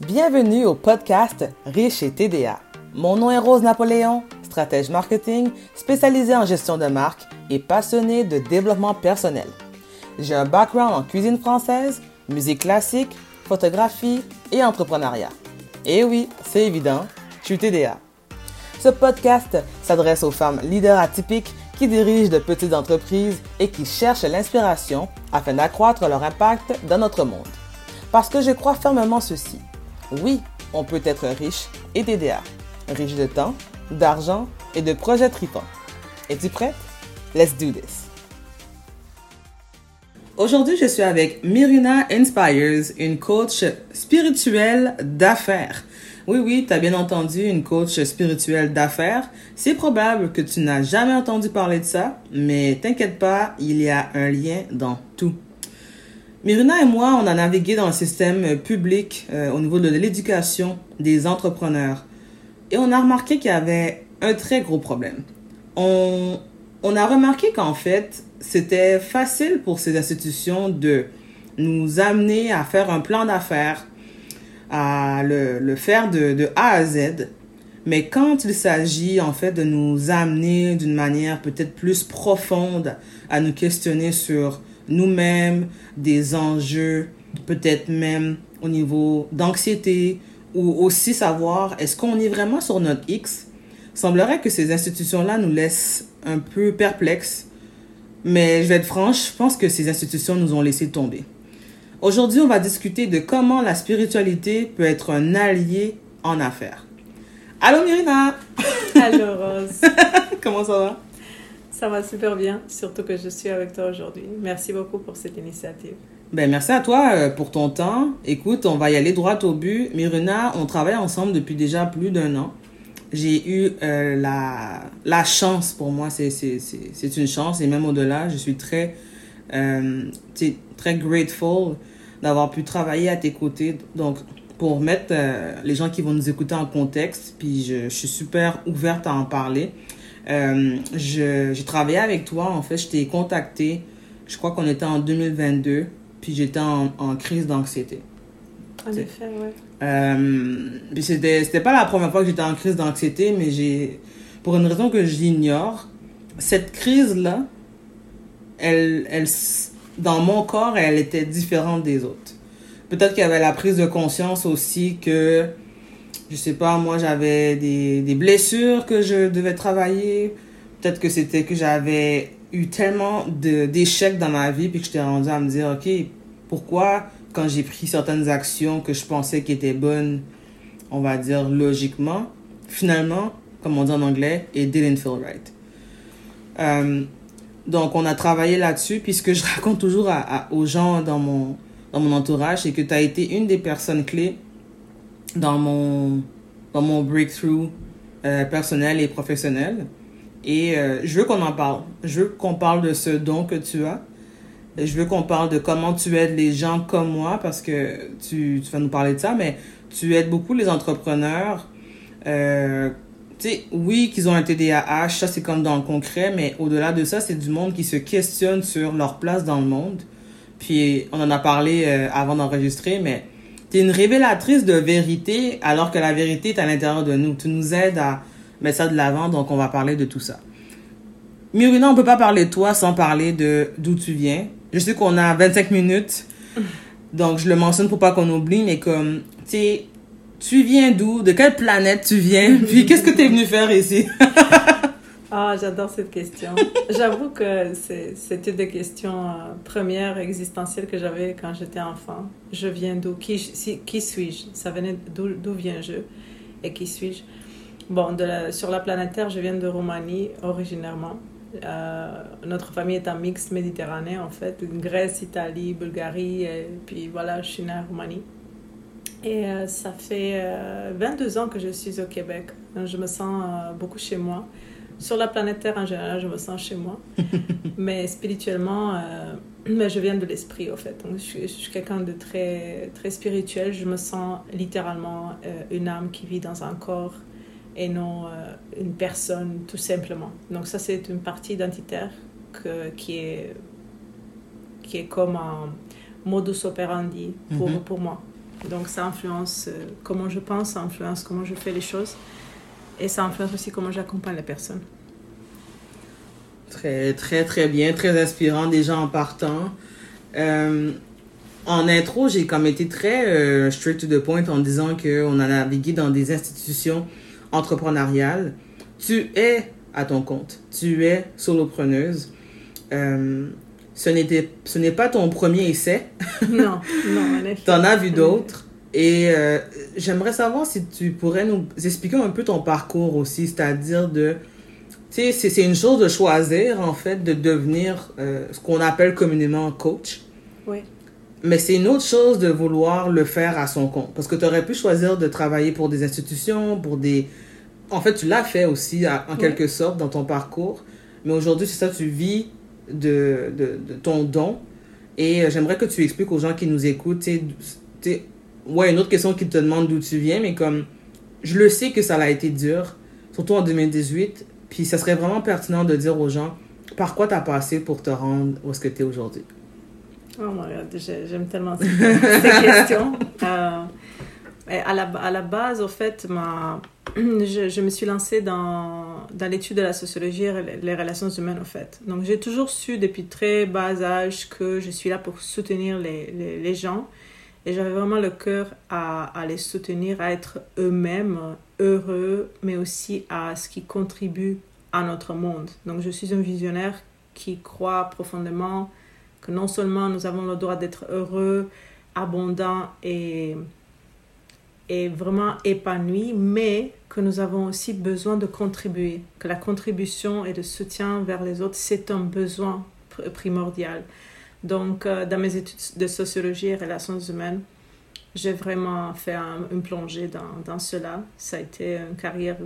Bienvenue au podcast Riche et TDA. Mon nom est Rose Napoléon, stratège marketing spécialisée en gestion de marque et passionnée de développement personnel. J'ai un background en cuisine française, musique classique, photographie et entrepreneuriat. Et oui, c'est évident, je suis TDA. Ce podcast s'adresse aux femmes leaders atypiques qui dirigent de petites entreprises et qui cherchent l'inspiration afin d'accroître leur impact dans notre monde. Parce que je crois fermement ceci. Oui, on peut être riche et TDA. Riche de temps, d'argent et de projets tripants. Es-tu prête? Let's do this! Aujourd'hui, je suis avec Miruna Inspires, une coach spirituelle d'affaires. Oui, oui, tu as bien entendu une coach spirituelle d'affaires. C'est probable que tu n'as jamais entendu parler de ça, mais t'inquiète pas, il y a un lien dans tout. Miruna et moi, on a navigué dans le système public euh, au niveau de l'éducation des entrepreneurs. Et on a remarqué qu'il y avait un très gros problème. On, a remarqué qu'en fait, c'était facile pour ces institutions de nous amener à faire un plan d'affaires à le, le faire de, de, A à Z. Mais quand il s'agit en fait de nous amener d'une manière peut-être plus profonde à nous questionner sur nous-mêmes, des enjeux, peut-être même au niveau d'anxiété, ou aussi savoir est-ce qu'on est vraiment sur notre X, semblerait que ces institutions-là nous laissent un peu perplexes. Mais je vais être franche, je pense que ces institutions nous ont laissé tomber. Aujourd'hui, on va discuter de comment la spiritualité peut être un allié en affaires. Allô Myrina? Allô Rose Comment ça va? Ça va super bien, surtout que je suis avec toi aujourd'hui. Merci beaucoup pour cette initiative. Ben, merci à toi euh, pour ton temps. Écoute, on va y aller droit au but. Myrina, on travaille ensemble depuis déjà plus d'un an. J'ai eu euh, la, chance, pour moi, c'est une chance, et même au-delà, je suis très, euh, très grateful d'avoir pu travailler à tes côtés. Donc, pour mettre euh, les gens qui vont nous écouter en contexte, puis je suis super ouverte à en parler. Euh, j'ai travaillé avec toi, en fait, je t'ai contacté, je crois qu'on était en 2022, puis j'étais en, en, crise d'anxiété. En effet, ouais. Euh, puis c'était pas la première fois que j'étais en crise d'anxiété, mais j'ai, pour une raison que j'ignore, cette crise-là, elle, elle, dans mon corps, elle était différente des autres. Peut-être qu'il y avait la prise de conscience aussi que, je sais pas, moi j'avais des, des blessures que je devais travailler. Peut-être que c'était que j'avais eu tellement d'échecs dans ma vie puis que j'étais rendu à me dire, ok, pourquoi quand j'ai pris certaines actions que je pensais qui étaient bonnes, on va dire logiquement, finalement, comme on dit en anglais, it didn't feel right. Euh, donc, on a travaillé là-dessus. Puis, ce que je raconte toujours à, aux gens dans mon, dans mon entourage, c'est que tu as été une des personnes clés dans mon, dans mon breakthrough euh, personnel et professionnel. Et euh, je veux qu'on en parle. Je veux qu'on parle de ce don que tu as. Je veux qu'on parle de comment tu aides les gens comme moi, parce que tu, tu vas nous parler de ça, mais tu aides beaucoup les entrepreneurs. Euh, tu sais, oui, qu'ils ont un TDAH, ça c'est comme dans le concret, mais au-delà de ça, c'est du monde qui se questionne sur leur place dans le monde. Puis on en a parlé avant d'enregistrer, mais tu es une révélatrice de vérité alors que la vérité est à l'intérieur de nous. Tu nous aides à mettre ça de l'avant, donc on va parler de tout ça. Myrina, on peut pas parler de toi sans parler de d'où tu viens. Je sais qu'on a 25 minutes, donc je le mentionne pour pas qu'on oublie, mais comme, tu tu viens d'où? De quelle planète tu viens? Puis qu'est-ce que tu es venu faire ici? Ah, j'adore cette question. J'avoue que c'était des questions euh, premières existentielles que j'avais quand j'étais enfant. Je viens d'où? Qui, si, qui suis-je? Ça venait d'où viens-je? Et qui suis-je? Bon, de la, sur la planète Terre, je viens de Roumanie originairement. Euh, notre famille est un mix méditerranéen en fait, Grèce, Italie, Bulgarie, et puis voilà, je suis née en Roumanie. Et euh, ça fait euh, 22 ans que je suis au Québec. Donc, je me sens beaucoup chez moi. Sur la planète Terre en général, je me sens chez moi. mais spirituellement, euh, mais je viens de l'esprit, en fait. Donc, je suis, quelqu'un de très, très spirituel. Je me sens littéralement euh, une âme qui vit dans un corps et non euh, une personne, tout simplement. Donc, ça, c'est une partie identitaire que, qui, est, qui est comme un modus operandi pour, Mhm. pour moi. Donc ça influence comment je pense, ça influence comment je fais les choses. Et ça influence aussi comment j'accompagne les personnes. Très, très, très bien, très inspirant déjà en partant. Euh, en intro, j'ai comme été très euh, straight to the point en disant qu'on a navigué dans des institutions entrepreneuriales. Tu es à ton compte. Tu es solopreneuse. Euh, ce n'était, ce n'est pas ton premier essai. Non, non, en effet. Tu en as vu d'autres. Et euh, j'aimerais savoir si tu pourrais nous expliquer un peu ton parcours aussi, c'est-à-dire de... Tu sais, c'est, une chose de choisir, en fait, de devenir euh, ce qu'on appelle communément coach. Oui. Mais c'est une autre chose de vouloir le faire à son compte. Parce que tu aurais pu choisir de travailler pour des institutions, pour des... En fait, tu l'as fait aussi, à- en Oui. quelque sorte, dans ton parcours. Mais aujourd'hui, c'est ça, tu vis de, de, de ton don. Et euh, j'aimerais que tu expliques aux gens qui nous écoutent, tu sais, ouais, une autre question qui te demande d'où tu viens, mais comme, je le sais que ça a été dur, surtout en 2018, puis ça serait vraiment pertinent de dire aux gens par quoi tu as passé pour te rendre où est-ce que tu es aujourd'hui? Oh my god, j'ai- j'aime tellement ces questions. Euh, à, la, à la base, au fait, ma, je, je me suis lancée dans, dans l'étude de la sociologie et les- relations humaines, au fait. Donc, j'ai toujours su depuis très bas âge que je suis là pour soutenir les, les, les gens. Et j'avais vraiment le cœur à, les soutenir, à être eux-mêmes heureux, mais aussi à ce qui contribue à notre monde. Donc, je suis un visionnaire qui croit profondément que non seulement nous avons le droit d'être heureux, abondants et, et vraiment épanouis, mais que nous avons aussi besoin de contribuer, que la contribution et le soutien vers les autres, c'est un besoin pr- primordial. Donc, euh, dans mes études de sociologie et relations humaines, j'ai vraiment fait un- une plongée dans, cela. Ça a été une carrière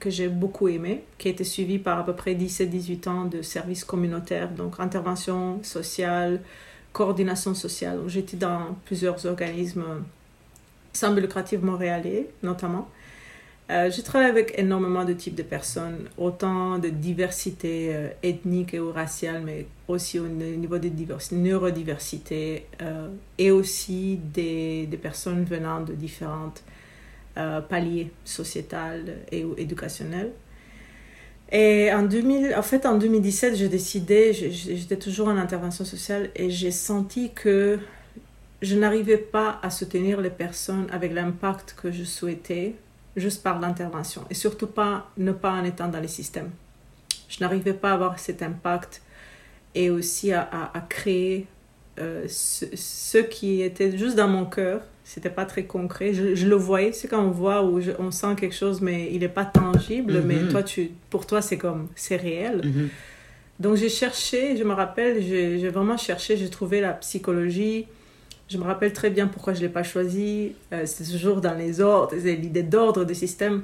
que j'ai beaucoup aimée, qui a été suivie par à peu près 17-18 ans de services communautaires, donc intervention sociale, coordination sociale. J'étais dans plusieurs organismes sans lucratif montréalais, notamment. Euh, j'ai travaillé avec énormément de types de personnes, autant de diversité euh, ethnique et ou raciale, mais aussi au ni- niveau de diversité, neurodiversité, euh, et aussi des, personnes venant de différentes euh, paliers sociétals et ou éducationnels. Et en, 2000, en fait, en 2017, j'ai décidé, j'étais toujours en intervention sociale et j'ai senti que je n'arrivais pas à soutenir les personnes avec l'impact que je souhaitais juste par l'intervention et surtout pas ne pas en étant dans les systèmes. Je n'arrivais pas à avoir cet impact et aussi à, à, à créer euh, ce, ce qui était juste dans mon cœur. C'était pas très concret. Je, je le voyais, c'est quand on voit je- on sent quelque chose, mais il n'est pas tangible. Mhm. Mais toi, tu, pour toi, c'est comme, c'est réel. Mhm. Donc j'ai cherché, je me rappelle, j'ai vraiment cherché, j'ai trouvé la psychologie. Je me rappelle très bien pourquoi je ne l'ai pas choisi. Euh, c'est toujours dans les ordres, c'est l'idée d'ordre des systèmes.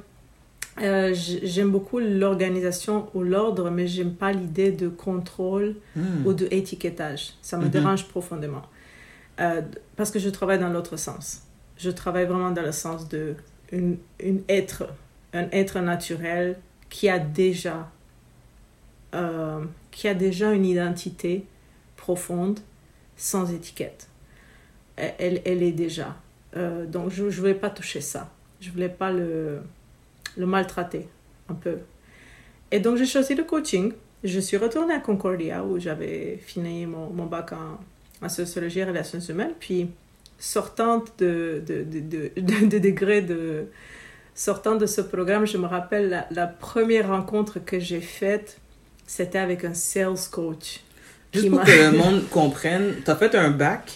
Euh, j'aime beaucoup l'organisation ou l'ordre, mais j'aime pas l'idée de contrôle Hmm. ou de étiquetage. Ça me Mhm. dérange profondément. Euh, parce que je travaille dans l'autre sens. Je travaille vraiment dans le sens de une, une être, un être naturel qui a déjà, euh, qui a déjà une identité profonde, sans étiquette. Elle, elle, est déjà. Euh, donc je ne voulais pas toucher ça. Je voulais pas le, le maltraiter un peu. Et donc j'ai choisi le coaching. Je suis retournée à Concordia où j'avais fini mon, mon bac en, en sociologie et relations humaines. Puis sortant de, de, de, de, de, de degré de... Sortant de ce programme, je me rappelle la, la première rencontre que j'ai faite, c'était avec un sales coach. Juste qui pour que le monde comprenne, tu as fait un bac,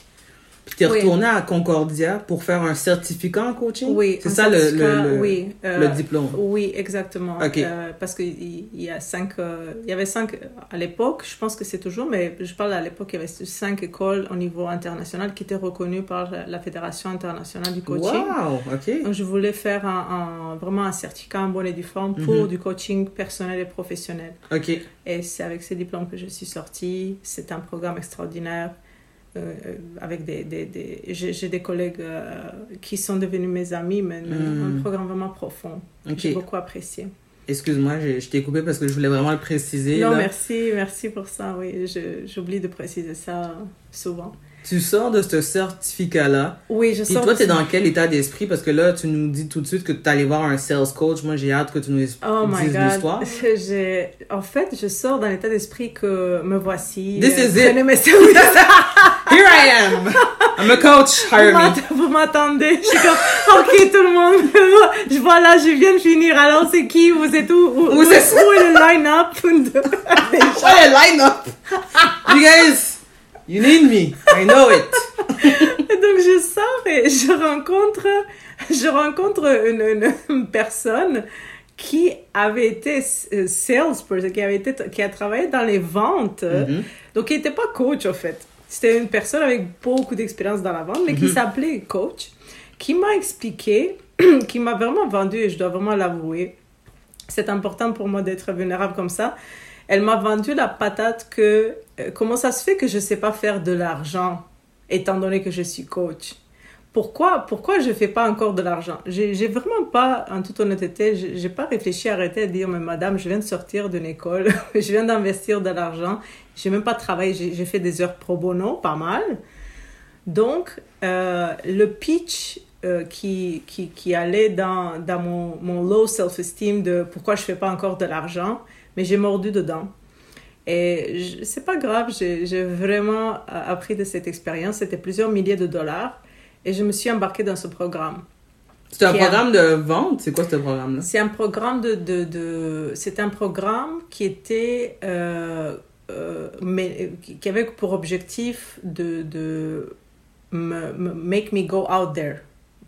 puis tu es Oui. retourné à Concordia pour faire un certificat en coaching? Oui, C'est ça le, le, le, oui, euh, le diplôme. Oui, exactement. Euh, parce qu'il il y a cinq, euh, il y avait cinq à l'époque, je pense que c'est toujours, mais je parle à l'époque, il y avait cinq écoles au niveau international qui étaient reconnues par la- Fédération internationale du coaching. Wow, ok. Donc, je voulais faire un, un- vraiment un certificat en bonne et due forme pour Mhm. du coaching personnel et professionnel. Ok. Et c'est avec ces diplômes que je suis sortie. C'est un programme extraordinaire. Euh, avec des, des, des- j'ai des collègues euh, qui sont devenus mes amis, mais Mm. un programme vraiment profond. J'ai beaucoup apprécié. Excuse-moi, je, je t'ai coupé parce que je voulais vraiment le préciser. Non, là. merci, merci pour ça. Oui, j'oublie de préciser ça souvent. Tu sors de ce certificat-là. Oui, je sors toi, de t'es ce- dans quel état d'esprit? Parce que là, tu nous dis tout de suite que tu allé voir un sales coach. Moi, j'ai hâte que tu nous Oh my dises l'histoire. En fait, je sors d'un état d'esprit que me voici. This is it. mes. Here I am! I'm a coach, hire me. Vous m'attendez. Je suis comme, ok, tout le monde. Je vois là, je viens de finir. Alors, c'est qui? Vous êtes où? Où, Où où- où est le line-up? de- What a line-up! You guys, you need me. I know it. Et donc, je sors et je rencontre, je rencontre une, une personne qui avait été salesperson, qui avait été, qui a travaillé dans les ventes. Mhm. Donc, qui n'était pas coach, en fait. C'était une personne avec beaucoup d'expérience dans la vente, mais qui s'appelait coach, qui m'a expliqué, qui m'a vraiment vendu, et je dois vraiment l'avouer, c'est important pour moi d'être vulnérable comme ça. Elle m'a vendu la patate que, euh, comment ça se fait que je ne sais pas faire de l'argent, étant donné que je suis coach? Pourquoi, pourquoi je fais pas encore de l'argent? J'ai vraiment pas, en toute honnêteté, j'ai pas réfléchi à arrêter de dire, mais madame, je viens de sortir d'une école, je viens d'investir de l'argent, j'ai même pas travaillé, j'ai fait des heures pro bono, pas mal. Donc, euh, le pitch euh, qui, qui, allait dans, dans mon, mon low self-esteem de pourquoi je fais pas encore de l'argent, mais j'ai mordu dedans. Et c'est pas grave, j'ai vraiment euh, appris de cette expérience. C'était plusieurs milliers de dollars. Et je me suis embarquée dans ce programme. C'est un a- programme de vente? C'est quoi ce programme-là? C'est un programme de, de, de c'est un programme qui était euh, euh, mais qui avait pour objectif de de me, me- make me go out there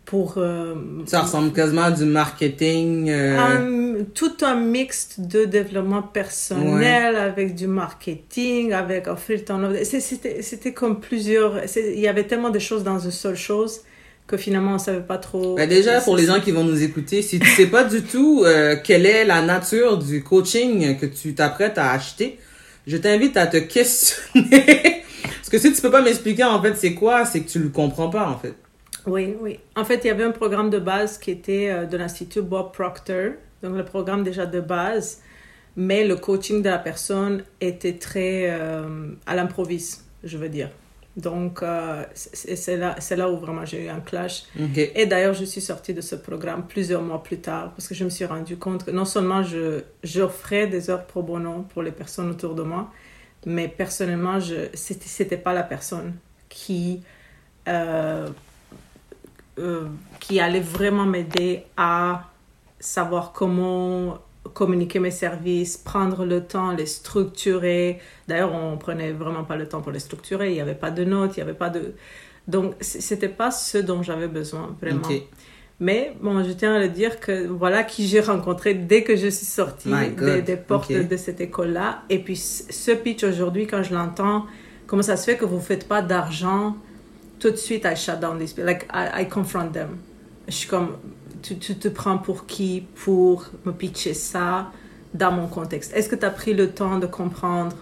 pour euh, Ça ressemble quasiment à du marketing. euh, un- tout un mix de développement personnel avec du marketing, avec offrir ton C'était, comme plusieurs. Il y avait tellement de choses dans une seule chose que finalement on savait pas trop. Ben déjà, pour les gens qui vont nous écouter, si tu sais pas du tout euh, quelle est la nature du coaching que tu t'apprêtes à acheter, je t'invite à te questionner. Parce que si tu peux pas m'expliquer en fait c'est quoi, c'est que tu le comprends pas en fait. Oui, oui. En fait, il y avait un programme de base qui était euh, de l'Institut Bob Proctor, donc le programme déjà de base, mais le coaching de la personne était très euh, à l'improviste, je veux dire. Donc, euh, c'est là, là où vraiment j'ai eu un clash. Et d'ailleurs, je suis sortie de ce programme plusieurs mois plus tard parce que je me suis rendu compte que non seulement je, j'offrais des heures pro bono pour les personnes autour de moi, mais personnellement, je, c'était, c'était pas la personne qui, euh, euh, qui allait vraiment m'aider à savoir comment communiquer mes services, prendre le temps, les structurer. D'ailleurs, on prenait vraiment pas le temps pour les structurer. Il n'y avait pas de notes, il n'y avait pas de... Donc, c'était pas ce dont j'avais besoin, vraiment. Mais bon, je tiens à le dire que voilà qui j'ai rencontré dès que je suis sortie des, portes de, cette école-là. Et puis, ce pitch aujourd'hui, quand je l'entends, comment ça se fait que vous ne faites pas d'argent tout de suite, I shut down these people. Like, I, I confront them. Je suis comme, tu, tu te prends pour qui pour me pitcher ça dans mon contexte? Est-ce que tu as pris le temps de comprendre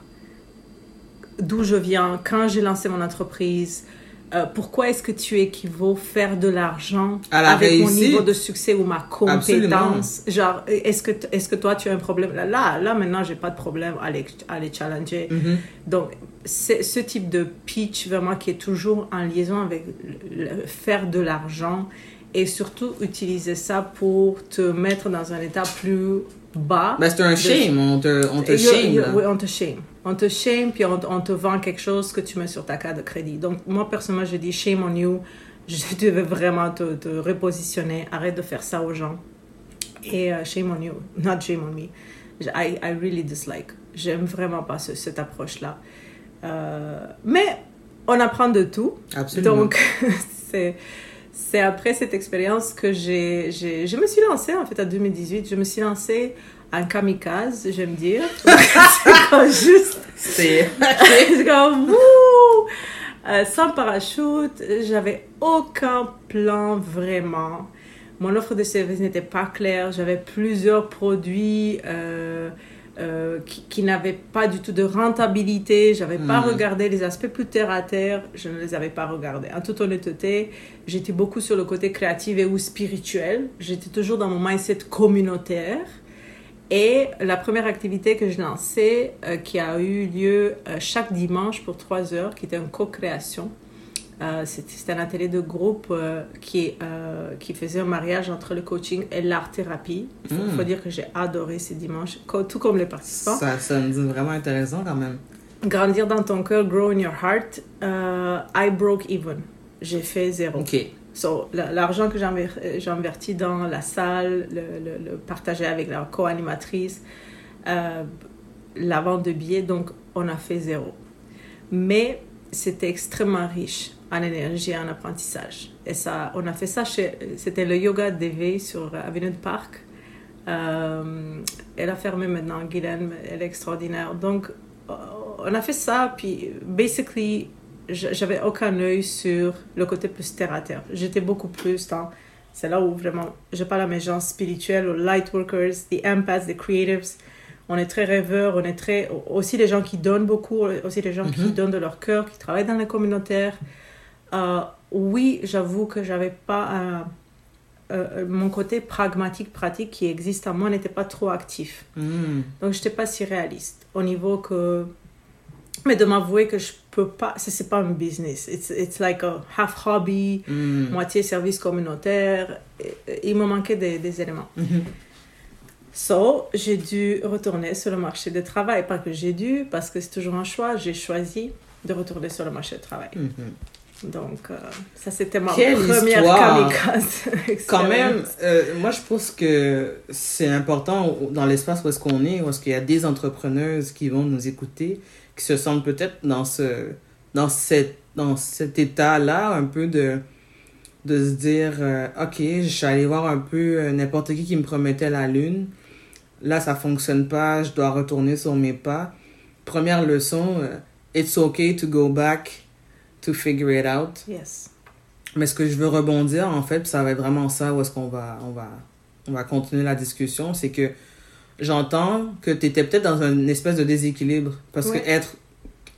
d'où je viens, quand j'ai lancé mon entreprise euh, pourquoi est-ce que tu équivaut faire de l'argent la avec mon niveau de succès ou ma Absolument. compétence? Genre, est-ce que, est-ce que toi tu as un problème? Là, là, là maintenant, j'ai pas de problème à les, à les challenger. Mhm. Donc, c'est ce type de pitch vraiment qui est toujours en liaison avec le- le- faire de l'argent et surtout utiliser ça pour te mettre dans un état plus bas. Ben c'est un shame, on te, on te You- shame. oui, on te shame. On te shame, puis on, on te vend quelque chose que tu mets sur ta carte de crédit. Donc, moi, personnellement, je dis shame on you. Je devais vraiment te, te repositionner. Arrête de faire ça aux gens. Et euh, shame on you, not shame on me. I, I really dislike. J'aime vraiment pas ce- cette approche-là. Euh, mais on apprend de tout. Absolument. Donc, c'est, c'est après cette expérience que j'ai, j'ai, je me suis lancée, en fait, en 2018. Je me suis lancée en kamikaze, j'aime dire. c'est comme juste, c'est. comme, wouh! Euh, sans parachute, j'avais aucun plan vraiment. Mon offre de service n'était pas claire. J'avais plusieurs produits euh, euh, qui, qui n'avaient pas du tout de rentabilité. J'avais pas Mhm. regardé les aspects plus terre à terre. Je ne les avais pas regardés. En toute honnêteté, j'étais beaucoup sur le côté créatif et ou spirituel. J'étais toujours dans mon mindset communautaire. Et la première activité que je lançais, euh, qui a eu lieu euh, chaque dimanche pour trois heures, qui était une co-création, Euh, C'était un atelier de groupe qui, qui faisait un mariage entre le coaching et l'art-thérapie. Il faut, Mm. faut dire que j'ai adoré ces dimanches, tout comme les participants. Ça, ça me dit vraiment intéressant quand même. Grandir dans ton cœur, grow in your heart. I broke even. J'ai fait zéro. Ok. So, la- l'argent que j'ai inver- euh, investi dans la salle, le, le- le partager avec la co-animatrice, euh, la vente de billets, donc on a fait zéro. Mais c'était extrêmement riche en énergie et en apprentissage. Et ça, on a fait ça chez, c'était le yoga d'éveil sur Avenue de Parc. Euh, elle a fermé maintenant, Guylaine, elle est extraordinaire. Donc, euh, on a fait ça, puis basically, j'avais aucun œil sur le côté plus terre à terre. J'étais beaucoup plus dans. C'est là où vraiment je parle à mes gens spirituels, aux light workers, des empaths, des creatives. On est très rêveurs, on est très. Aussi les gens qui donnent beaucoup, aussi les gens qui Mhm. donnent de leur cœur, qui travaillent dans les communautaires. Euh, oui, j'avoue que j'avais pas un- euh, mon côté pragmatique, pratique qui existe en moi n'était pas trop actif. Hmm. Donc, je n'étais pas si réaliste au niveau que. Mais de m'avouer que je peux pas. Ça, c'est pas un business. It's, it's like a half hobby, Hmm. moitié service communautaire. Il me manquait des, des éléments. Mhm. So, j'ai dû retourner sur le marché du travail. Pas que j'ai dû, parce que c'est toujours un choix. J'ai choisi de retourner sur le marché du travail. Mhm. Donc, euh, ça, c'était ma Quelle première histoire! kamikaze. Quand même, euh, moi je pense que c'est important dans l'espace où est-ce qu'on est, où est-ce qu'il y a des entrepreneuses qui vont nous écouter, qui se sentent peut-être dans ce dans cette dans cet état-là un peu de de se dire euh, ok je suis allé voir un peu n'importe qui qui me promettait la lune là ça fonctionne pas je dois retourner sur mes pas première leçon it's okay to go back to figure it out Yes. mais ce que je veux rebondir, en fait, ça va être vraiment ça où est-ce qu'on va, on va, on va continuer la discussion, c'est que j'entends que tu étais peut-être dans une espèce de déséquilibre. Parce Ouais. que être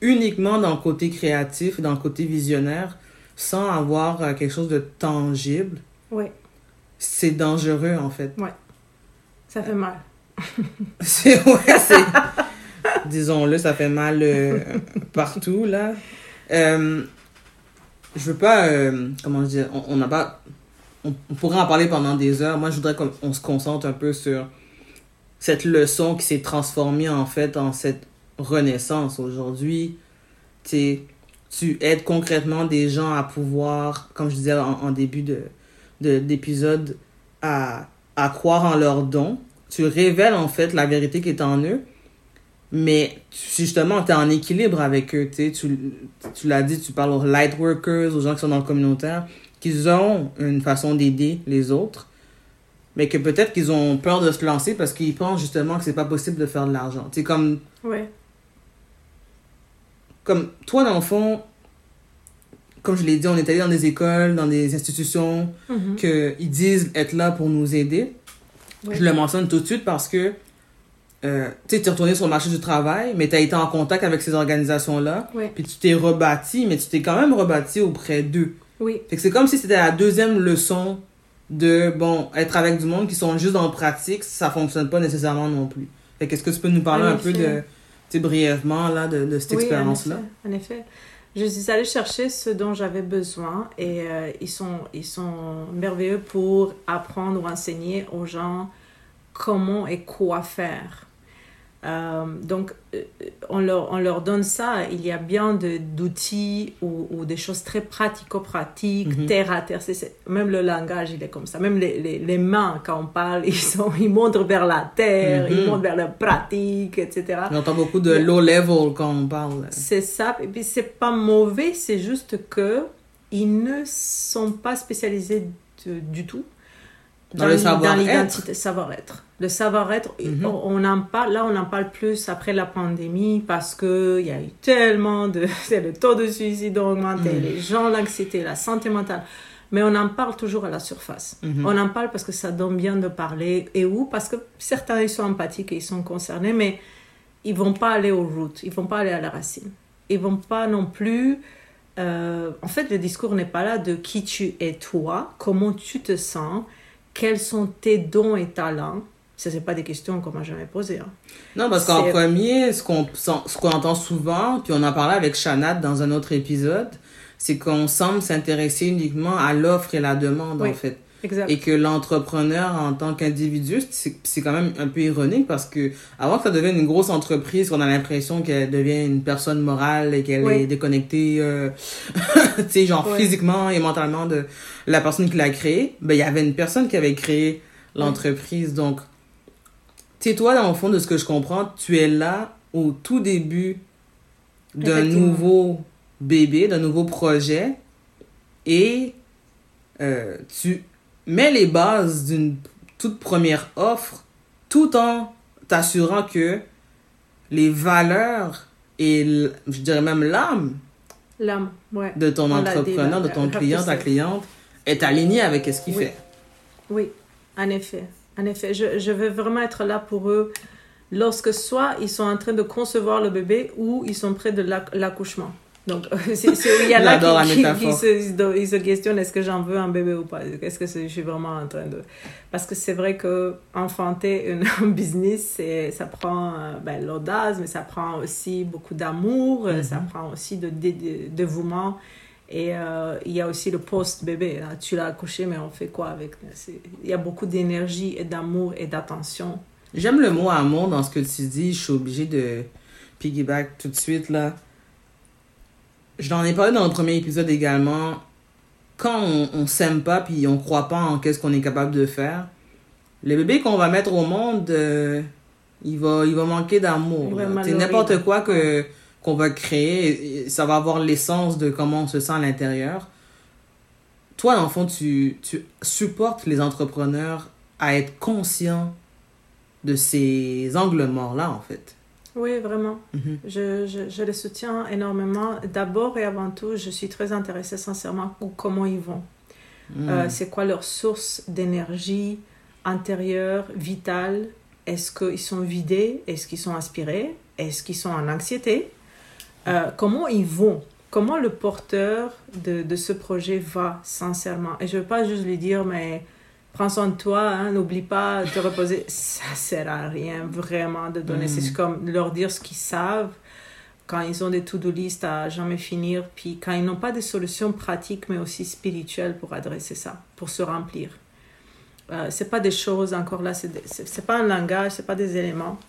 uniquement dans le côté créatif, dans le côté visionnaire, sans avoir euh, quelque chose de tangible, Oui, c'est dangereux, en fait. ça fait mal. C'est, ouais, c'est, disons-le, ça fait mal euh, partout, là. Euh, je veux pas, euh, comment dire, on n'a pas, on, pourrait en parler pendant des heures. Moi, je voudrais qu'on se concentre un peu sur cette leçon qui s'est transformée, en fait, en cette renaissance. Aujourd'hui, tu tu aides concrètement des gens à pouvoir, comme je disais en, début de, d'épisode, à, à croire en leurs dons. Tu révèles en fait la vérité qui est en eux, mais justement, tu es en équilibre avec eux. Tu, tu, l'as dit, tu parles aux light workers, aux gens qui sont dans le communautaire, qu'ils ont une façon d'aider les autres, mais que peut-être qu'ils ont peur de se lancer parce qu'ils pensent justement que c'est pas possible de faire de l'argent. Tu sais, comme Oui. comme toi, dans le fond, comme je l'ai dit, on est allé dans des écoles, dans des institutions Mhm. qu'ils disent être là pour nous aider. Je le mentionne tout de suite parce que euh, tu es retourné sur le marché du travail, mais tu as été en contact avec ces organisations-là, Oui. puis tu t'es rebâti, mais tu t'es quand même rebâti auprès d'eux. Oui. Fait que c'est comme si c'était la deuxième leçon de, bon, être avec du monde qui sont juste la pratique, ça fonctionne pas nécessairement non plus. Fait qu'est-ce que tu peux nous parler En un peu de, tu brièvement, là, de, de cette Oui, en expérience-là? effet, En effet. Je suis allée chercher ce dont j'avais besoin et euh, ils, sont, ils sont merveilleux pour apprendre ou enseigner aux gens comment et quoi faire. Euh, donc, euh, on leur, on leur donne ça. Il y a bien d'outils ou, ou des choses très pratico-pratiques, Mhm. terre à terre. C'est- même le langage, il est comme ça. Même les, les, les mains, quand on parle, ils, sont, ils montrent vers la terre, ils Mhm. montrent vers la pratique, etc. J'entends beaucoup de low level quand on parle. C'est ça. Et puis, c'est pas mauvais, c'est juste que ils ne sont pas spécialisés de- du tout Dans le l'i- savoir-être. Le savoir-être, Mhm. on, on en parle, là, on en parle plus après la pandémie parce que il y a eu tellement de, le taux de suicide a augmenté, Mhm. les gens, l'anxiété, la santé mentale. Mais on en parle toujours à la surface. Mhm. On en parle parce que ça donne bien de parler. Et où Parce que certains, ils sont empathiques et ils sont concernés, mais ils vont pas aller aux routes, ils vont pas aller à la racine. Ils vont pas non plus... euh, en fait, le discours n'est pas là de qui tu es toi, comment tu te sens, quels sont tes dons et talents? Ça, c'est pas des questions qu'on m'a jamais posées. hein. Non, parce qu'en premier, ce qu'on ce qu'on entend souvent, puis on en parlait avec Chanat dans un autre épisode, c'est qu'on semble s'intéresser uniquement à l'offre et la demande, Oui. en fait. Exact. Et que l'entrepreneur, en tant qu'individu, c'est quand même un peu ironique parce que avant que ça devienne une grosse entreprise, qu'on a l'impression qu'elle devient une personne morale et qu'elle Oui. est déconnectée, euh, tu sais, genre physiquement et mentalement de la personne qui l'a créée, ben, il y avait une personne qui avait créé l'entreprise. Donc, tu sais, toi, dans le fond, de ce que je comprends, tu es là au tout début d'un nouveau bébé, d'un nouveau projet et euh, tu mets les bases d'une toute première offre tout en t'assurant que les valeurs et je dirais même l'âme L'âme, ouais. de ton On entrepreneur, de ton client, ta cliente est alignée avec ce qu'il Oui. fait. Oui, en effet. En effet, je, je veux vraiment être là pour eux lorsque soit ils sont en train de concevoir le bébé ou ils sont près de l'ac- l'accouchement. Donc, c'est- il y a qui, qui, qui se, ils se questionnent est-ce que j'en veux un bébé ou pas? Est-ce que je suis vraiment en train de... Parce que c'est vrai que enfanter une- un business, ça prend euh, ben, l'audace, mais ça prend aussi beaucoup d'amour, euh, ça Mhm. prend aussi de, dé- de- dévouement. Et euh, il y a aussi le post-bébé. Tu l'as accouché, mais on fait quoi avec? Il y a beaucoup d'énergie et d'amour et d'attention. J'aime le mot amour dans ce que tu dis. Je suis obligée de piggyback tout de suite là. Je t'en ai parlé dans le premier épisode également. Quand on, on s'aime pas puis on croit pas en qu'est-ce qu'on est capable de faire, le bébé qu'on va mettre au monde, euh, il va, il va manquer d'amour. C'est n'importe quoi que qu'on va créer, ça va avoir l'essence de comment on se sent à l'intérieur. Toi, fond, tu, tu supportes les entrepreneurs à être conscients de ces angles morts-là, en fait. Oui, vraiment. Mhm. Je, je, je les soutiens énormément. D'abord et avant tout, je suis très intéressée sincèrement pour comment ils vont. Mm. Euh, c'est quoi leur source d'énergie intérieure, vitale? Est-ce qu'ils sont vidés? Est-ce qu'ils sont inspirés? Est-ce qu'ils sont en anxiété? Euh, Comment ils vont? Comment le porteur de, de ce projet va sincèrement? Et je ne veux pas juste lui dire, mais prends soin de toi, hein, n'oublie pas de te reposer. Ça sert à rien vraiment de donner. Mm. C'est comme leur dire ce qu'ils savent quand ils ont des to-do list à jamais finir, puis quand ils n'ont pas des solutions pratiques, mais aussi spirituelles pour adresser ça, pour se remplir. Euh, c'est pas des choses, encore là, c'est c'est pas un langage, c'est pas des éléments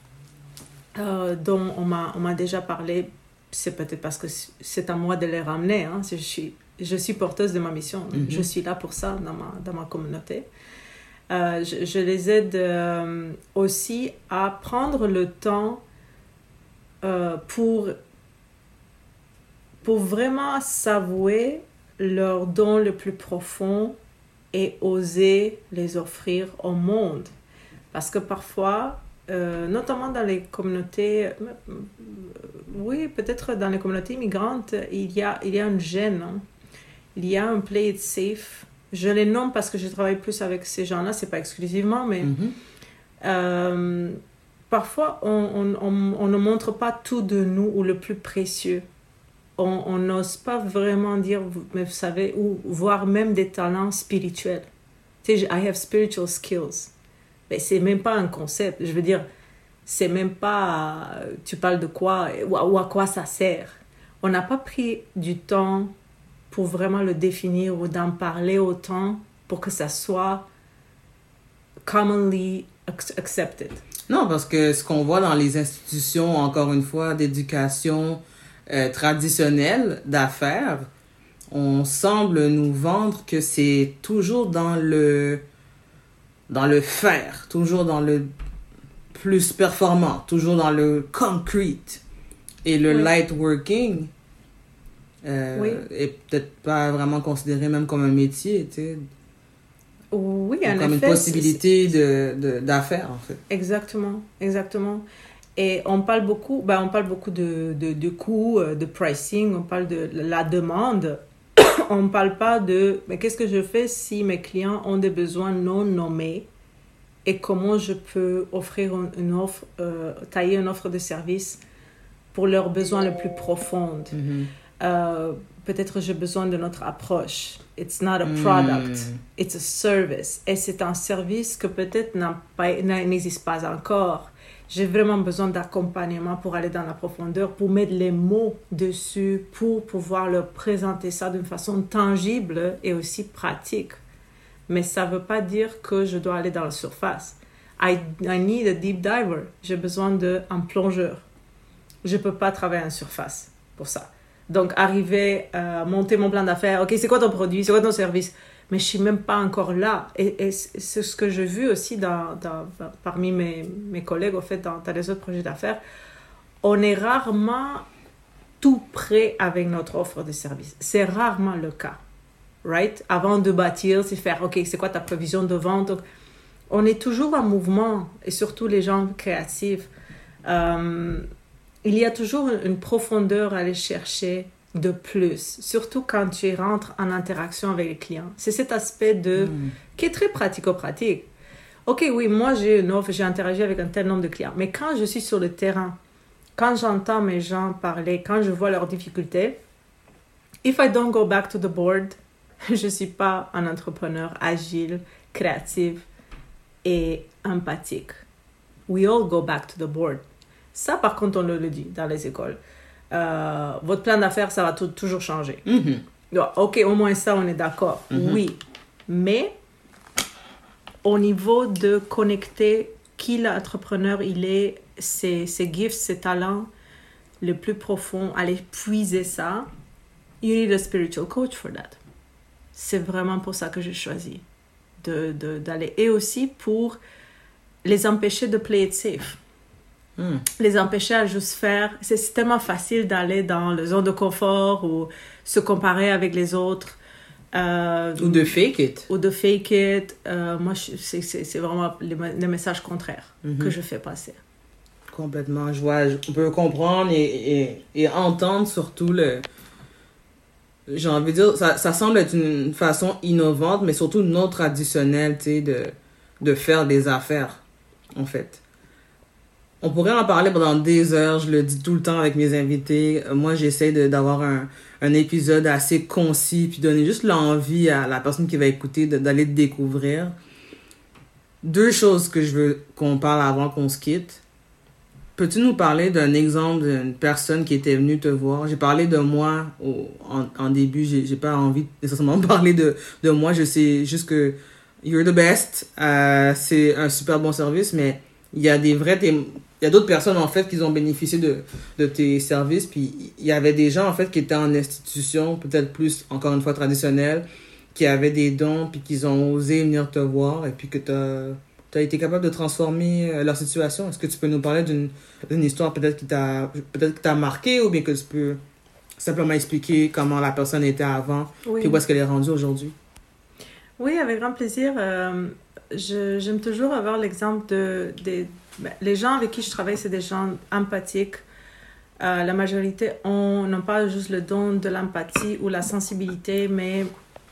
euh, dont on m'a on m'a déjà parlé. C'est peut-être parce que c'est à moi de les ramener. Hein. Je, suis, je suis porteuse de ma mission. Mhm. Je suis là pour ça dans ma, dans ma communauté. Euh, je, les aide euh, aussi à prendre le temps euh, pour, pour vraiment s'avouer leur don le plus profond et oser les offrir au monde. Parce que parfois, notamment dans les communautés, oui, peut-être dans les communautés migrantes, il y a, il y a une gêne. hein. Il y a un play it safe. Je les nomme parce que je travaille plus avec ces gens-là, c'est pas exclusivement, mais Mhm. euh, parfois, on, on, on- on ne montre pas tout de nous ou le plus précieux. On n'ose pas vraiment dire, vous- mais vous savez, ou voir même des talents spirituels. Tu sais, I have spiritual skills. Mais c'est même pas un concept. Je veux dire, c'est même pas, euh, tu parles de quoi ou à, ou à quoi ça sert. On n'a pas pris du temps pour vraiment le définir ou d'en parler autant pour que ça soit commonly ac- accepted. Non, parce que ce qu'on voit dans les institutions, encore une fois, d'éducation euh, traditionnelle, d'affaires, on semble nous vendre que c'est toujours dans le dans le faire, toujours dans le plus performant, toujours dans le concrete. Et le Oui. light working euh, Oui. est peut-être pas vraiment considéré même comme un métier, tu sais, Oui, ou en comme une possibilité de de- d'affaires, en fait. Exactement, exactement. Et on parle beaucoup, ben on parle beaucoup de, de, de coûts, euh, de pricing, on parle de la demande. on ne parle pas de mais qu'est-ce que je fais si mes clients ont des besoins non nommés et comment je peux offrir une, offre, euh, tailler une offre de service pour leurs besoins les plus profonds? Mhm. Euh, Peut-être j'ai besoin de notre approche. It's not a Mm. product. It's a service. Et c'est un service que peut-être pas- n'existe pas encore. j'ai vraiment besoin d'accompagnement pour aller dans la profondeur, pour mettre les mots dessus, pour pouvoir leur présenter ça d'une façon tangible et aussi pratique. Mais ça ne veut pas dire que je dois aller dans la surface. I, I need a deep diver. J'ai besoin d'un plongeur. Je ne peux pas travailler en surface pour ça. Donc, arriver à monter mon plan d'affaires, OK, c'est quoi ton produit, c'est quoi ton service? Mais je suis même pas encore là. Et, c'est ce que j'ai vu aussi parmi mes, mes, collègues, au fait, dans, dans les autres projets d'affaires. On est rarement tout prêt avec notre offre de service. C'est rarement le cas. Right? Avant de bâtir, c'est faire, OK, c'est quoi ta prévision de vente? on est toujours en mouvement, et surtout les gens créatifs. Euh, il y a toujours une profondeur à aller chercher de plus, surtout quand tu rentres en interaction avec les clients. C'est cet aspect de hmm. qui est très pratico-pratique. Ok, oui, moi j'ai une offre, j'ai interagi avec un tel nombre de clients, mais quand je suis sur le terrain, quand j'entends mes gens parler, quand je vois leurs difficultés, if I don't go back to the board, je suis pas un entrepreneur agile, créatif et empathique. We all go back to the board. Ça, par contre, on le dit dans les écoles. Euh, votre plan d'affaires, ça va toujours changer. Mhm. Ok, au moins ça, on est d'accord. Mhm. Oui. Mais au niveau de connecter qui l'entrepreneur il est, ses, ses gifts, ses talents le plus profond, aller puiser ça, you need a spiritual coach for that. C'est vraiment pour ça que j'ai choisi d'aller. De, Et aussi pour les empêcher de play it safe. Hmm. Les empêcher à juste faire. C'est tellement facile d'aller dans le zone de confort ou se comparer avec les autres. Euh, ou de fake it. Ou de fake it. Euh, moi, c'est vraiment le, message contraire que mhm. je fais passer. Complètement. Je vois, on peut comprendre et, et, entendre surtout le. J'ai envie de dire, ça, ça, semble être une façon innovante, mais surtout non traditionnelle, tu sais, de, de faire des affaires, en fait. On pourrait en parler pendant des heures, je le dis tout le temps avec mes invités. Moi, j'essaie d'avoir un, un, épisode assez concis, puis donner juste l'envie à la personne qui va écouter d'aller te découvrir. Deux choses que je veux qu'on parle avant qu'on se quitte. Peux-tu nous parler d'un exemple d'une personne qui était venue te voir? J'ai parlé de moi au, en, début, j'ai pas envie nécessairement de parler de, de moi, je sais juste que you're the best, euh, c'est un super bon service, mais il y a des vrais il y a d'autres personnes en fait qui ont bénéficié de, de tes services. Puis il y avait des gens en fait qui étaient en institution peut-être plus encore une fois traditionnelle qui avaient des dons puis qui ont osé venir te voir et puis que tu as, été capable de transformer euh, leur situation. Est-ce que tu peux nous parler d'une histoire peut-être qui t'a peut-être t'a marqué ou bien que tu peux simplement expliquer comment la personne était avant puis où est-ce qu'elle est rendue aujourd'hui? Oui avec grand plaisir. Euh, j'aime toujours avoir l'exemple de, de, ben, les gens avec qui je travaille, c'est des gens empathiques. Euh, la majorité n'ont pas juste le don de l'empathie ou la sensibilité, mais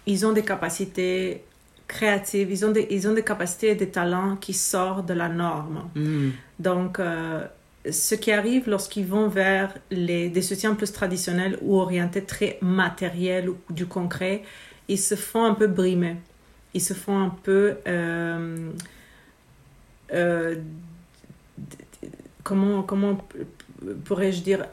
ils ont des capacités créatives, ils ont des, ils ont des capacités et des talents qui sortent de la norme. Hmm. Donc, euh, ce qui arrive lorsqu'ils vont vers les, des soutiens plus traditionnels ou orientés très matériels ou du concret, ils se font un peu brimer ils se font un peu... Euh, euh, comment, comment pourrais-je dire?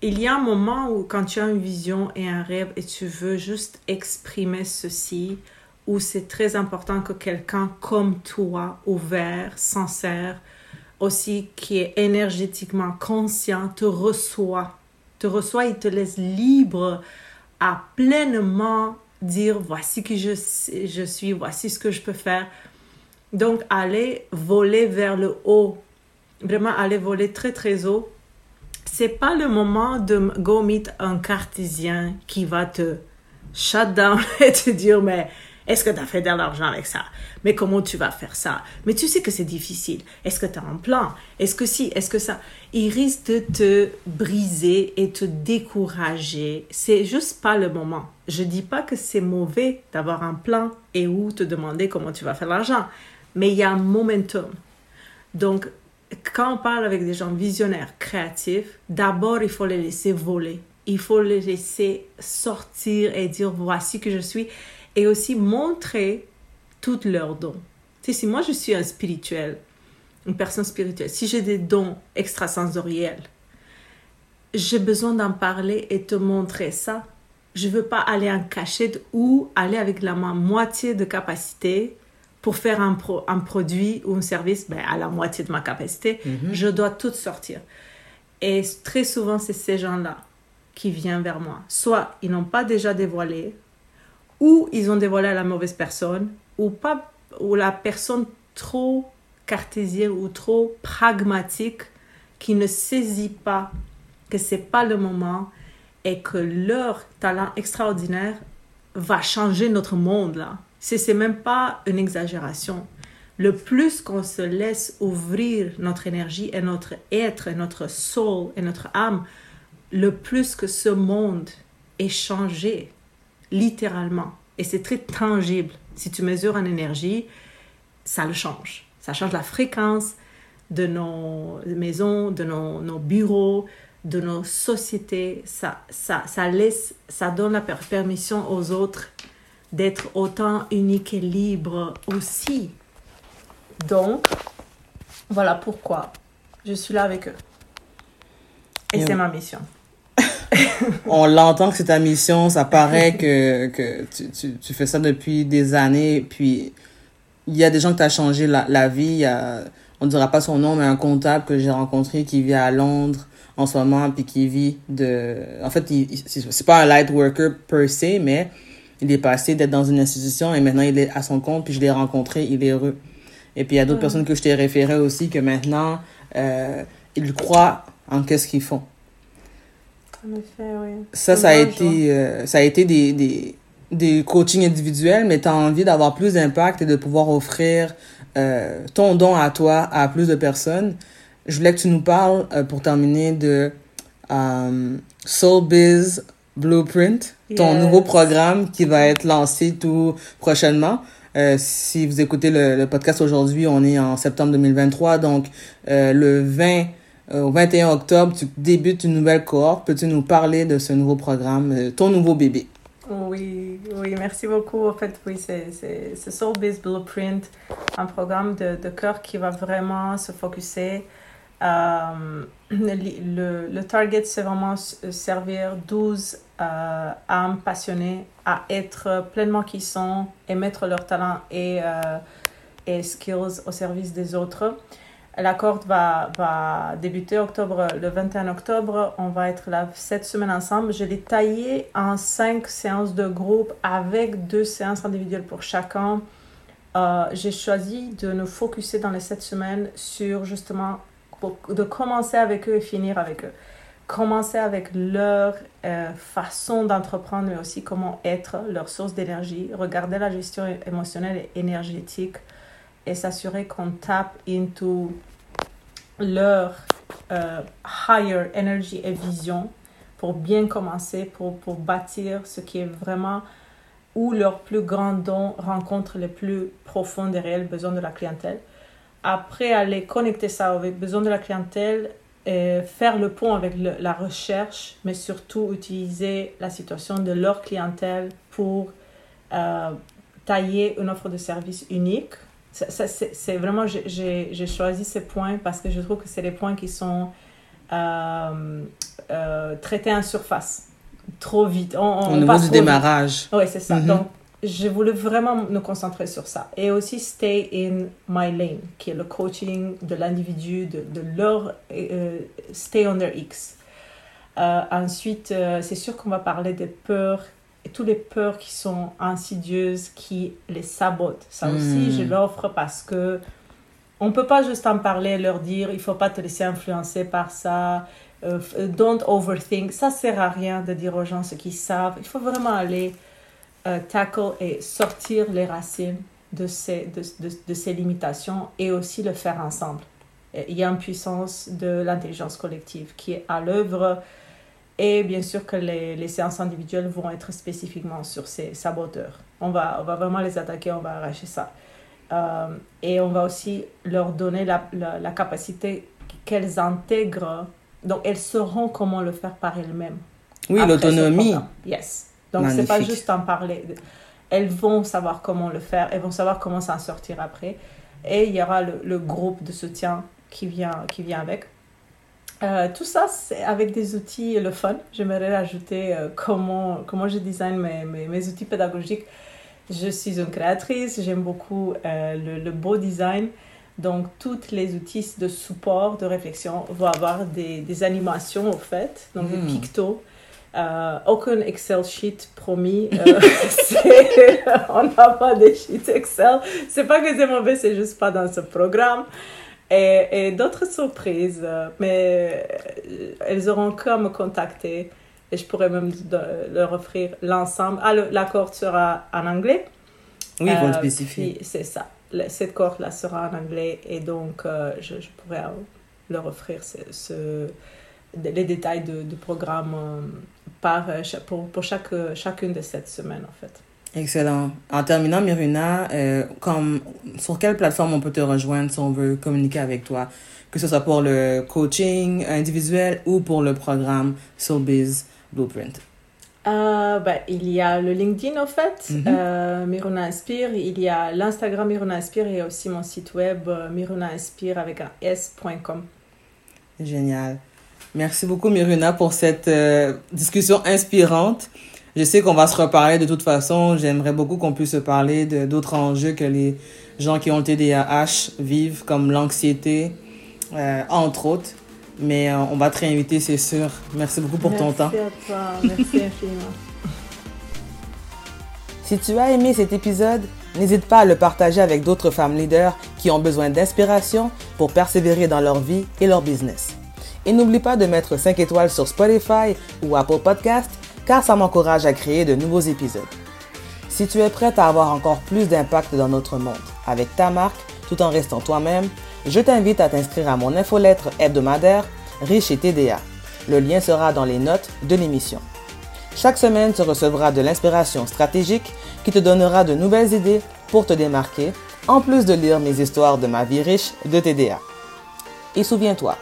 Il y a un moment où quand tu as une vision et un rêve et tu veux juste exprimer ceci, où c'est très important que quelqu'un comme toi, ouvert, sincère, aussi qui est énergétiquement conscient, te reçoit. Te reçoit, il te laisse libre à pleinement dire voici qui je, je suis, voici ce que je peux faire. Donc, aller voler vers le haut, vraiment aller voler très très haut, c'est pas le moment de go meet un cartésien qui va te shut down et te dire mais est-ce que tu as fait de l'argent avec ça? Mais comment tu vas faire ça? Mais tu sais que c'est difficile. Est-ce que tu as un plan? Est-ce que si? Est-ce que ça? Il risque de te briser et te décourager. C'est juste pas le moment. Je dis pas que c'est mauvais d'avoir un plan et où te demander comment tu vas faire l'argent. Mais il y a un momentum. Donc, quand on parle avec des gens visionnaires, créatifs, d'abord, il faut les laisser voler. Il faut les laisser sortir et dire voici que je suis et aussi montrer toutes leurs dons. Tu sais, si moi je suis un spirituel une personne spirituelle, si j'ai des dons extrasensoriels, j'ai besoin d'en parler et te montrer ça. Je veux pas aller en cachette ou aller avec la moitié de capacité pour faire un, un produit ou un service ben, à la moitié de ma capacité. Mhm. Je dois tout sortir. Et très souvent, c'est ces gens-là qui viennent vers moi. Soit ils n'ont pas déjà dévoilé, ou ils ont dévoilé à la mauvaise personne, ou, pas, ou la personne trop cartésienne ou trop pragmatique qui ne saisit pas que c'est pas le moment et que leur talent extraordinaire va changer notre monde là. C'est même pas une exagération. Le plus qu'on se laisse ouvrir notre énergie et notre être notre soul et notre âme, le plus que ce monde est changé, littéralement. Et c'est très tangible. Si tu mesures en énergie, ça le change. Ça change la fréquence de nos maisons, de nos, nos bureaux, de nos sociétés. Ça, ça, ça, laisse, ça donne la per- permission aux autres d'être autant uniques et libres aussi. Donc, voilà pourquoi je suis là avec eux. Et Et c'est ma mission. On l'entend que c'est ta mission, ça paraît que, que tu, tu, tu fais ça depuis des années, puis il y a des gens que tu as changé la, la vie. Y a, on ne dira pas son nom, mais un comptable que j'ai rencontré qui vit à Londres en ce moment, puis qui vit de... En fait, c'est pas un light worker per se, mais il est passé d'être dans une institution et maintenant il est à son compte, puis je l'ai rencontré, il est heureux. Et puis il y a d'autres personnes que je t'ai référé aussi que maintenant, euh, ils croient en qu'est-ce qu'ils font. En effet, oui. Ça, ça a été, euh, ça a été des, des, des coachings individuels, mais tu as envie d'avoir plus d'impact et de pouvoir offrir euh, ton don à toi à plus de personnes. Je voulais que tu nous parles, euh, pour terminer, de Soul Biz Blueprint, ton nouveau programme qui va être lancé tout prochainement. Euh, si vous écoutez le, le podcast aujourd'hui, on est en septembre 2023, donc euh, le 20 euh, au 21 octobre, tu débutes une nouvelle cohorte. Peux-tu nous parler de ce nouveau programme, euh, ton nouveau bébé? Oui, oui, merci beaucoup. En fait, oui, c'est Soul Biz Blueprint, un programme de, de cœur qui va vraiment se focuser. Euh, le, le, target, c'est vraiment s- servir 12 euh, âmes passionnées à être pleinement qui sont et mettre leur talent et, euh, et skills au service des autres. La cohorte va, va débuter octobre, le 21 octobre. On va être là cette semaine ensemble. Je l'ai taillé en cinq séances de groupe avec deux séances individuelles pour chacun. Euh, J'ai choisi de nous focuser dans les sept semaines sur justement de commencer avec eux et finir avec eux. Commencer avec leur euh, façon d'entreprendre, mais aussi comment être leur source d'énergie. Regarder la gestion émotionnelle et énergétique et s'assurer qu'on tape into leur euh, higher energy et vision pour bien commencer, pour, pour bâtir ce qui est vraiment où leurs plus grands dons rencontrent les plus profonds et réels besoins de la clientèle. Après, aller connecter ça avec besoins de la clientèle, et faire le pont avec la recherche, mais surtout utiliser la situation de leur clientèle pour euh, tailler une offre de service unique. Ça- ça, C'est vraiment, j'ai- choisi ces points parce que je trouve que c'est les points qui sont euh, euh, traités en surface, trop vite. On, on Au niveau du démarrage. Oui, c'est ça. Mhm. Donc, je voulais vraiment nous concentrer sur ça. Et aussi, stay in my lane, qui est le coaching de l'individu, de, de leur euh, stay on their X. Ensuite, c'est sûr qu'on va parler des peurs, et toutes les peurs qui sont insidieuses, qui les sabotent. Ça aussi, Mhm. je l'offre parce que on peut pas juste en parler, leur dire, il faut pas te laisser influencer par ça. euh, don't overthink. Ça sert à rien de dire aux gens ce qu'ils savent. Il faut vraiment aller euh, tackle et sortir les racines de ces, de, de, de ces limitations et aussi le faire ensemble. Il y a une puissance de l'intelligence collective qui est à l'œuvre et bien sûr que les, les séances individuelles vont être spécifiquement sur ces saboteurs. On va, on va vraiment les attaquer, on va arracher ça. Euh, et on va aussi leur donner la, la, la capacité qu'elles intègrent. Donc, elles sauront comment le faire par elles-mêmes. Oui, ce l'autonomie. Yes. Donc, c'est pas Magnifique. juste en parler. elles vont savoir comment le faire, elles vont savoir comment s'en sortir après. Et il y aura le, le, groupe de soutien qui vient, qui vient avec. Euh, tout ça, c'est avec des outils, le fun. J'aimerais ajouter euh, comment, comment je design mes, mes, mes, outils pédagogiques. Je suis une créatrice, j'aime beaucoup euh, le, le, beau design. Donc, tous les outils de support, de réflexion vont avoir des, des animations, au fait, donc mm. des pictos. aucun Excel sheet promis. on n'a pas de sheet Excel. C'est pas que c'est mauvais, c'est juste pas dans ce programme et, et d'autres surprises. Mais elles auront qu'à me contacter et je pourrais même leur offrir l'ensemble. Ah, l'accord sera en anglais. Oui, il faut le spécifier. C'est ça. Cette corde-là sera en anglais et donc euh, je, je, pourrais leur offrir ce, ce, les détails du programme euh, par, euh, pour, pour chaque, chacune de cette semaine en fait. Excellent. En terminant, Miruna, euh, comme, sur quelle plateforme on peut te rejoindre si on veut communiquer avec toi, que ce soit pour le coaching individuel ou pour le programme Soulbiz Blueprint? Euh, ben, il y a le LinkedIn, en fait, mm -hmm. euh, Miruna Inspire. Il y a l'Instagram Miruna Inspire et aussi mon site web euh, Miruna Inspire avec un s.com. Génial. Merci beaucoup, Miruna, pour cette discussion inspirante. Je sais qu'on va se reparler de toute façon. J'aimerais beaucoup qu'on puisse parler d'autres enjeux que les gens qui ont le TDAH vivent, comme l'anxiété, euh, entre autres. Mais euh, on va te réinviter, c'est sûr. Merci beaucoup pour Merci ton temps. Merci à toi. Merci infiniment. Si tu as aimé cet épisode, n'hésite pas à le partager avec d'autres femmes leaders qui ont besoin d'inspiration pour persévérer dans leur vie et leur business. Et n'oublie pas de mettre 5 étoiles sur Spotify ou Apple Podcast car ça m'encourage à créer de nouveaux épisodes. Si tu es prête à avoir encore plus d'impact dans notre monde avec ta marque tout en restant toi-même, je t'invite à t'inscrire à mon infolettre hebdomadaire Riche et TDA. Le lien sera dans les notes de l'émission. Chaque semaine, tu recevras de l'inspiration stratégique qui te donnera de nouvelles idées pour te démarquer, en plus de lire mes histoires de ma vie riche de TDA. Et souviens-toi,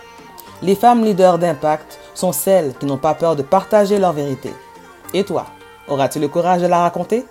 les femmes leaders d'impact sont celles qui n'ont pas peur de partager leur vérité. Et toi, auras-tu le courage de la raconter?